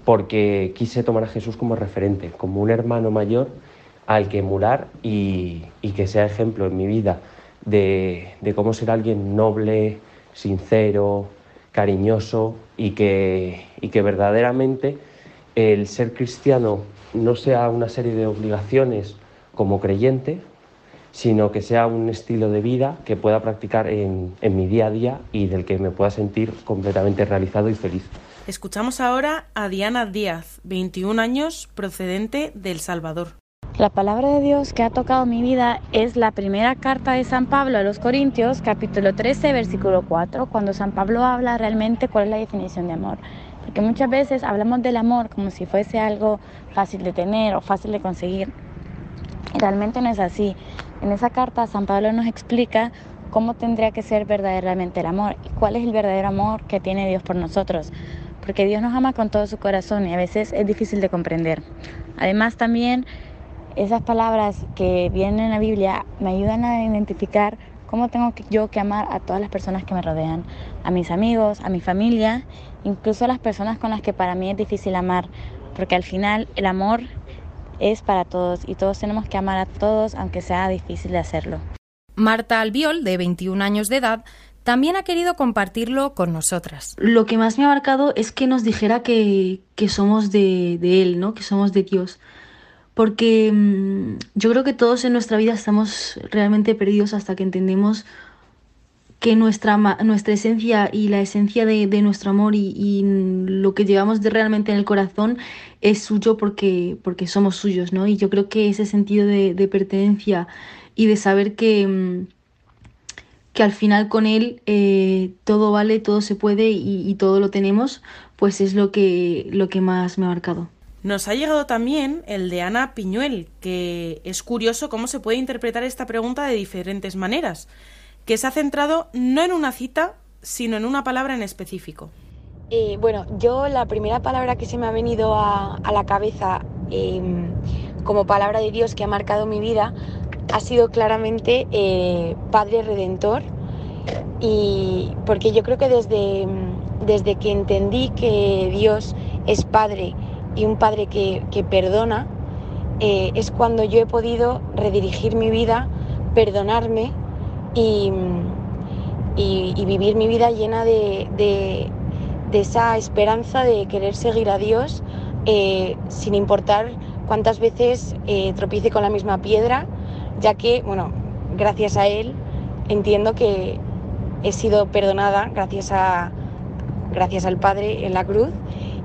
porque quise tomar a Jesús como referente, como un hermano mayor al que emular y, que sea ejemplo en mi vida de, de, cómo ser alguien noble, sincero, cariñoso y que, y que verdaderamente el ser cristiano no sea una serie de obligaciones como creyente, sino que sea un estilo de vida que pueda practicar en, mi día a día y del que me pueda sentir completamente realizado y feliz. Escuchamos ahora a Diana Díaz, 21 años, procedente de El Salvador. La palabra de Dios que ha tocado mi vida es la primera carta de San Pablo a los Corintios, capítulo 13, versículo 4, cuando San Pablo habla realmente cuál es la definición de amor. Porque muchas veces hablamos del amor como si fuese algo fácil de tener o fácil de conseguir. Y realmente no es así. En esa carta San Pablo nos explica cómo tendría que ser verdaderamente el amor y cuál es el verdadero amor que tiene Dios por nosotros. Porque Dios nos ama con todo su corazón y a veces es difícil de comprender. Además también esas palabras que vienen en la Biblia me ayudan a identificar cómo tengo yo que amar a todas las personas que me rodean, a mis amigos, a mi familia incluso a las personas con las que para mí es difícil amar, porque al final el amor es para todos y todos tenemos que amar a todos aunque sea difícil de hacerlo. Marta Albiol, de 21 años de edad, también ha querido compartirlo con nosotras. Lo que más me ha marcado es que nos dijera que, somos de, de, Él, ¿no? que somos de Dios. Porque mm, yo creo que todos en nuestra vida estamos realmente perdidos hasta que entendemos que nuestra, nuestra esencia y la esencia de, nuestro amor y, lo que llevamos de realmente en el corazón es suyo porque, porque somos suyos, ¿no? Y yo creo que ese sentido de, pertenencia y de saber que, mm, que al final con él eh, todo vale, todo se puede y, y, todo lo tenemos, pues es lo que, lo que más me ha marcado. Nos ha llegado también el de Ana Piñuel, que es curioso cómo se puede interpretar esta pregunta de diferentes maneras que se ha centrado no en una cita, sino en una palabra en específico. Eh, bueno, yo la primera palabra que se me ha venido a, la cabeza em, como palabra de Dios que ha marcado mi vida ha sido claramente eh, Padre Redentor. Y porque yo creo que desde, desde que entendí que Dios es Padre y un Padre que, perdona, eh, es cuando yo he podido redirigir mi vida, perdonarme y, vivir mi vida llena de, esa esperanza de querer seguir a Dios eh, sin importar cuántas veces eh, tropiece con la misma piedra, ya que, bueno, gracias a Él entiendo que he sido perdonada gracias, a, gracias al Padre en la cruz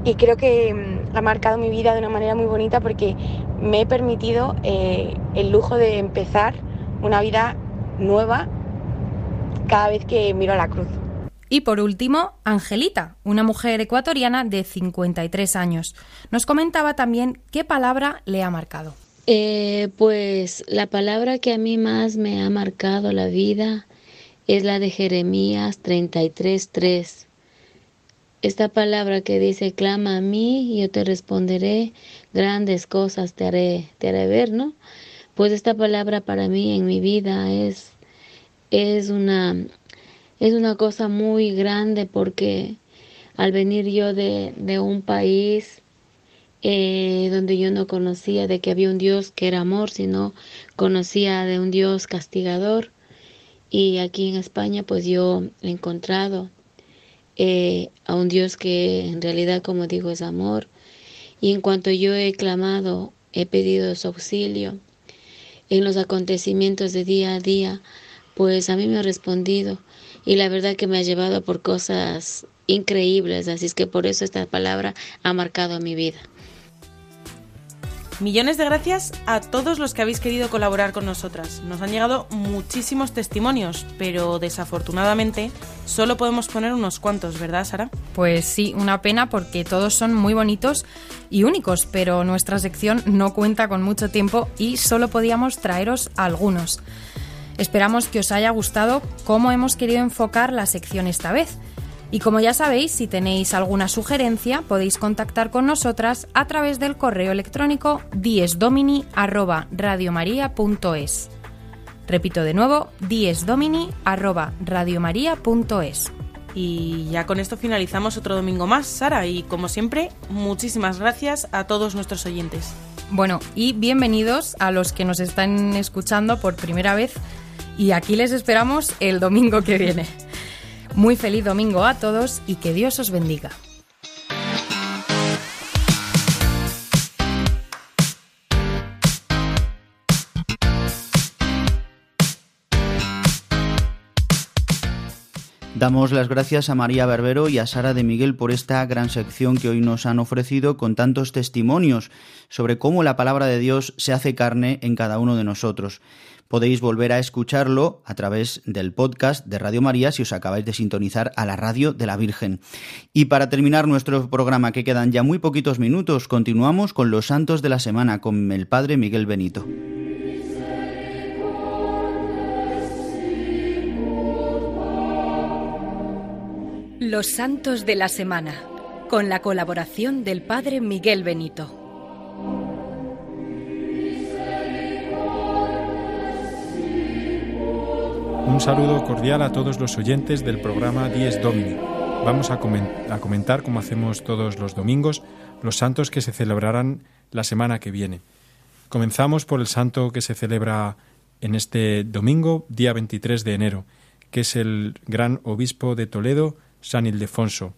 y creo que mm, ha marcado mi vida de una manera muy bonita porque me he permitido eh, el lujo de empezar una vida nueva cada vez que miro a la cruz. Y por último, Angelita, una mujer ecuatoriana de 53 años. Nos comentaba también qué palabra le ha marcado. Eh, pues la palabra que a mí más me ha marcado la vida es la de Jeremías 33:3. Esta palabra que dice, clama a mí y yo te responderé, grandes cosas te haré, te haré ver, ¿no? Pues esta palabra para mí en mi vida es es una, es una cosa muy grande porque al venir yo de, un país eh, donde yo no conocía de que había un Dios que era amor, sino conocía de un Dios castigador. Y aquí en España pues yo he encontrado eh, a un Dios que en realidad, como digo, es amor. Y en cuanto yo he clamado, he pedido su auxilio en los acontecimientos de día a día, pues a mí me ha respondido y la verdad que me ha llevado por cosas increíbles, así es que por eso esta palabra ha marcado mi vida. Millones de gracias a todos los que habéis querido colaborar con nosotras. Nos han llegado muchísimos testimonios, pero desafortunadamente solo podemos poner unos cuantos, ¿verdad, Sara? Pues sí, una pena porque todos son muy bonitos y únicos, pero nuestra sección no cuenta con mucho tiempo y solo podíamos traeros algunos. Esperamos que os haya gustado cómo hemos querido enfocar la sección esta vez. Y como ya sabéis, si tenéis alguna sugerencia, podéis contactar con nosotras a través del correo electrónico diesdomini@radiomaria.es. Repito de nuevo, diesdomini@radiomaria.es. Y ya con esto finalizamos otro domingo más, Sara, y como siempre, muchísimas gracias a todos nuestros oyentes. Bueno, y bienvenidos a los que nos están escuchando por primera vez y aquí les esperamos el domingo que viene. Muy feliz domingo a todos y que Dios os bendiga. Damos las gracias a María Barbero y a Sara de Miguel por esta gran sección que hoy nos han ofrecido con tantos testimonios sobre cómo la palabra de Dios se hace carne en cada uno de nosotros. Podéis volver a escucharlo a través del podcast de Radio María si os acabáis de sintonizar a la radio de la Virgen. Y para terminar nuestro programa, que quedan ya muy poquitos minutos, continuamos con los santos de la semana con el Padre Miguel Benito. Los santos de la semana, con la colaboración del Padre Miguel Benito. Un saludo cordial a todos los oyentes del programa Dies Domini. Vamos a, comentar, como hacemos todos los domingos, los santos que se celebrarán la semana que viene. Comenzamos por el santo que se celebra en este domingo, día 23 de enero, que es el gran obispo de Toledo, San Ildefonso,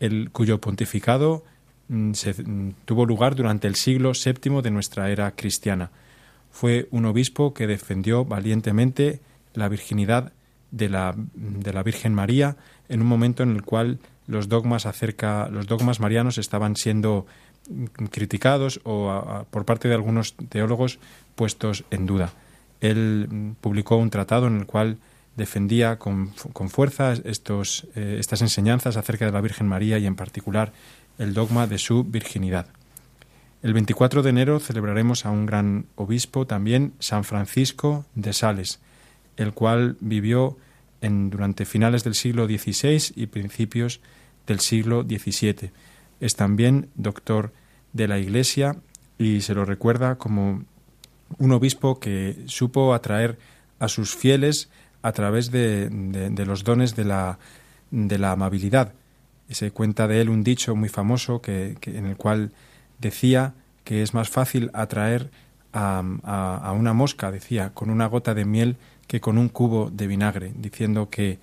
el, cuyo pontificado mm, mm, tuvo lugar durante el siglo VII de nuestra era cristiana. Fue un obispo que defendió valientemente la virginidad de la, de la Virgen María en un momento en el cual los dogmas acerca los dogmas marianos estaban siendo criticados o por parte de algunos teólogos puestos en duda. Él publicó un tratado en el cual defendía con, con fuerza estos, eh, estas enseñanzas acerca de la Virgen María y en particular el dogma de su virginidad. El 24 de enero celebraremos a un gran obispo también, San Francisco de Sales, el cual vivió en, durante finales del siglo XVI y principios del siglo XVII. Es también doctor de la Iglesia y se lo recuerda como un obispo que supo atraer a sus fieles a través de, los dones de la, de la amabilidad. Se cuenta de él un dicho muy famoso que, en el cual decía que es más fácil atraer a, una mosca, decía, con una gota de miel que con un cubo de vinagre, diciendo que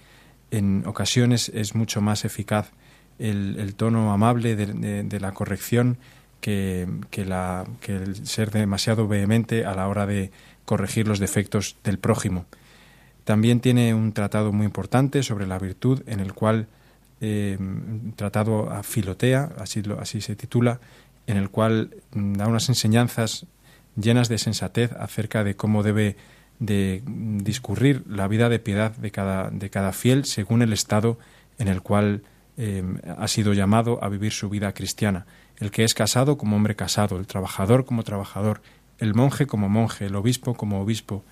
en ocasiones es mucho más eficaz el, tono amable de, la corrección que, la, que el ser demasiado vehemente a la hora de corregir los defectos del prójimo. También tiene un tratado muy importante sobre la virtud en el cual, eh, tratado a Filotea, así, lo, así se titula, en el cual da unas enseñanzas llenas de sensatez acerca de cómo debe de discurrir la vida de piedad de cada, de cada fiel según el estado en el cual eh, ha sido llamado a vivir su vida cristiana. El que es casado como hombre casado, el trabajador como trabajador, el monje como monje, el obispo como obispo,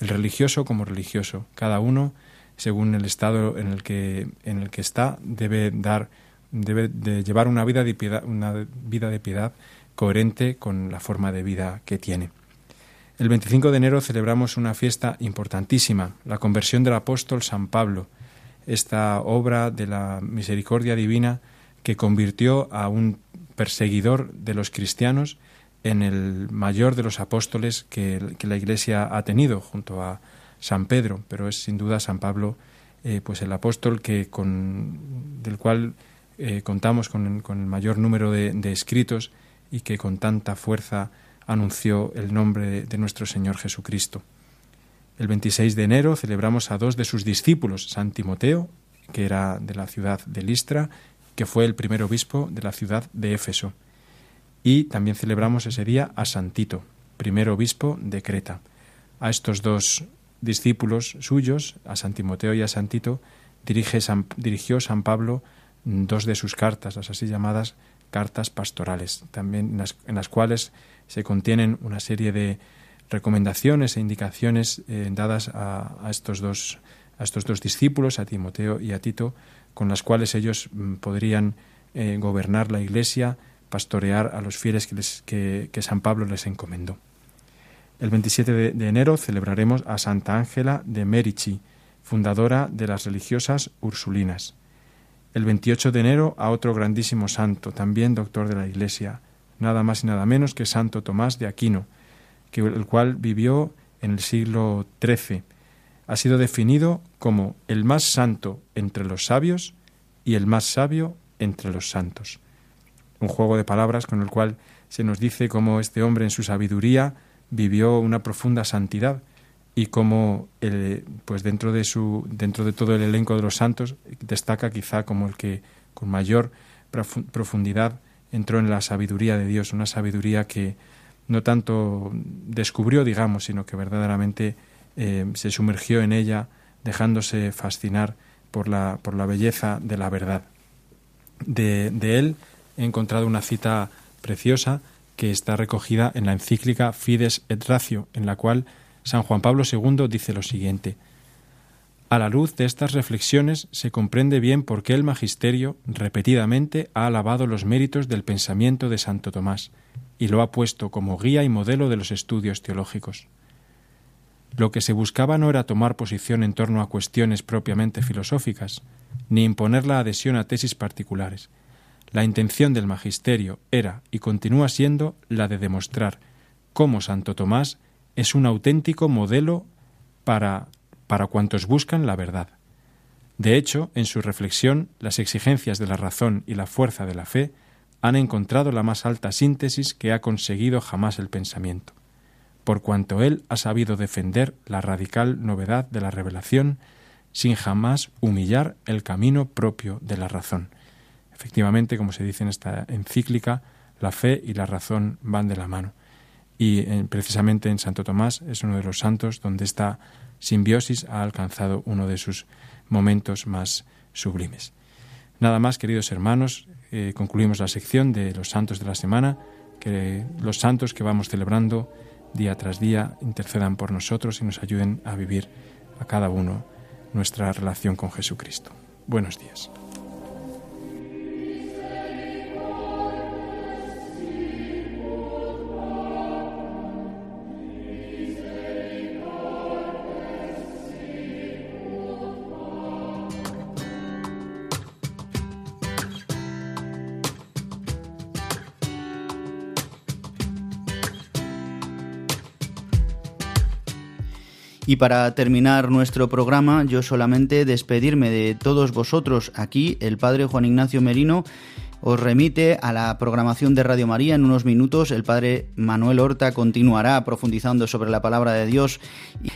el religioso como religioso. Cada uno, según el estado en el que, en el que está, debe dar debe de llevar una vida de piedad, una vida de piedad coherente con la forma de vida que tiene. El 25 de enero celebramos una fiesta importantísima, la conversión del apóstol San Pablo, esta obra de la misericordia divina que convirtió a un perseguidor de los cristianos en el mayor de los apóstoles que, la Iglesia ha tenido junto a San Pedro, pero es sin duda San Pablo, eh, pues el apóstol que con, del cual eh, contamos con, el mayor número de, escritos y que con tanta fuerza anunció el nombre de, nuestro Señor Jesucristo. El 26 de enero celebramos a dos de sus discípulos, San Timoteo, que era de la ciudad de Listra, que fue el primer obispo de la ciudad de Éfeso. Y también celebramos ese día a San Tito, primer obispo de Creta. A estos dos discípulos suyos, a San Timoteo y a San Tito, dirigió San Pablo dos de sus cartas, las así llamadas cartas pastorales, también en las, cuales se contienen una serie de recomendaciones e indicaciones eh, dadas a, estos dos, a estos dos discípulos, a Timoteo y a Tito, con las cuales ellos mm, podrían eh, gobernar la Iglesia, pastorear a los fieles que, San Pablo les encomendó. El 27 de, enero celebraremos a Santa Ángela de Merici, fundadora de las religiosas Ursulinas. El 28 de enero a otro grandísimo santo, también doctor de la Iglesia, nada más y nada menos que Santo Tomás de Aquino, que, el cual vivió en el siglo XIII. Ha sido definido como el más santo entre los sabios y el más sabio entre los santos un juego de palabras con el cual se nos dice cómo este hombre en su sabiduría vivió una profunda santidad y cómo pues dentro de su dentro de todo el elenco de los santos destaca quizá como el que con mayor profundidad entró en la sabiduría de Dios, una sabiduría que no tanto descubrió, digamos, sino que verdaderamente eh, se sumergió en ella, dejándose fascinar por la, por la belleza de la verdad. De, de él he encontrado una cita preciosa que está recogida en la encíclica Fides et Ratio, en la cual San Juan Pablo II dice lo siguiente A la luz de estas reflexiones se comprende bien por qué el magisterio repetidamente ha alabado los méritos del pensamiento de Santo Tomás y lo ha puesto como guía y modelo de los estudios teológicos. Lo que se buscaba no era tomar posición en torno a cuestiones propiamente filosóficas, ni imponer la adhesión a tesis particulares, la intención del magisterio era y continúa siendo la de demostrar cómo Santo Tomás es un auténtico modelo para, para cuantos buscan la verdad. De hecho, en su reflexión, las exigencias de la razón y la fuerza de la fe han encontrado la más alta síntesis que ha conseguido jamás el pensamiento, por cuanto él ha sabido defender la radical novedad de la revelación sin jamás humillar el camino propio de la razón. Efectivamente, como se dice en esta encíclica, la fe y la razón van de la mano. Y eh, precisamente en Santo Tomás es uno de los santos donde esta simbiosis ha alcanzado uno de sus momentos más sublimes. Nada más, queridos hermanos, eh, concluimos la sección de los santos de la semana, que los santos que vamos celebrando día tras día intercedan por nosotros y nos ayuden a vivir a cada uno nuestra relación con Jesucristo. Buenos días. Y para terminar nuestro programa, yo solamente despedirme de todos vosotros. Aquí el Padre Juan Ignacio Merino os remite a la programación de Radio María. En unos minutos el Padre Manuel Horta continuará profundizando sobre la palabra de Dios.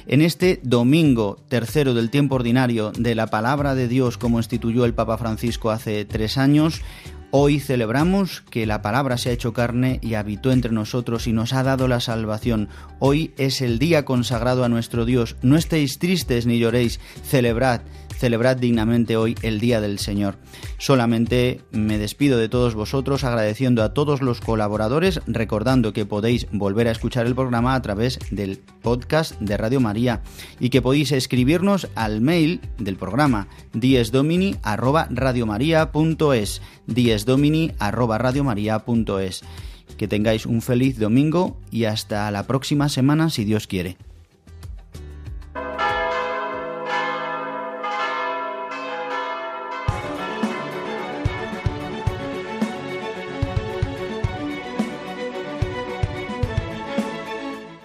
En este domingo tercero del tiempo ordinario de la palabra de Dios como instituyó el Papa Francisco hace tres años, Hoy celebramos que la palabra se ha hecho carne y habitó entre nosotros y nos ha dado la salvación. Hoy es el día consagrado a nuestro Dios. No estéis tristes ni lloréis, celebrad, celebrad dignamente hoy el Día del Señor. Solamente me despido de todos vosotros agradeciendo a todos los colaboradores, recordando que podéis volver a escuchar el programa a través del podcast de Radio María y que podéis escribirnos al mail del programa diesdomini@radiomaria.es diesdomini@radiomaria.es. Que tengáis un feliz domingo y hasta la próxima semana si Dios quiere.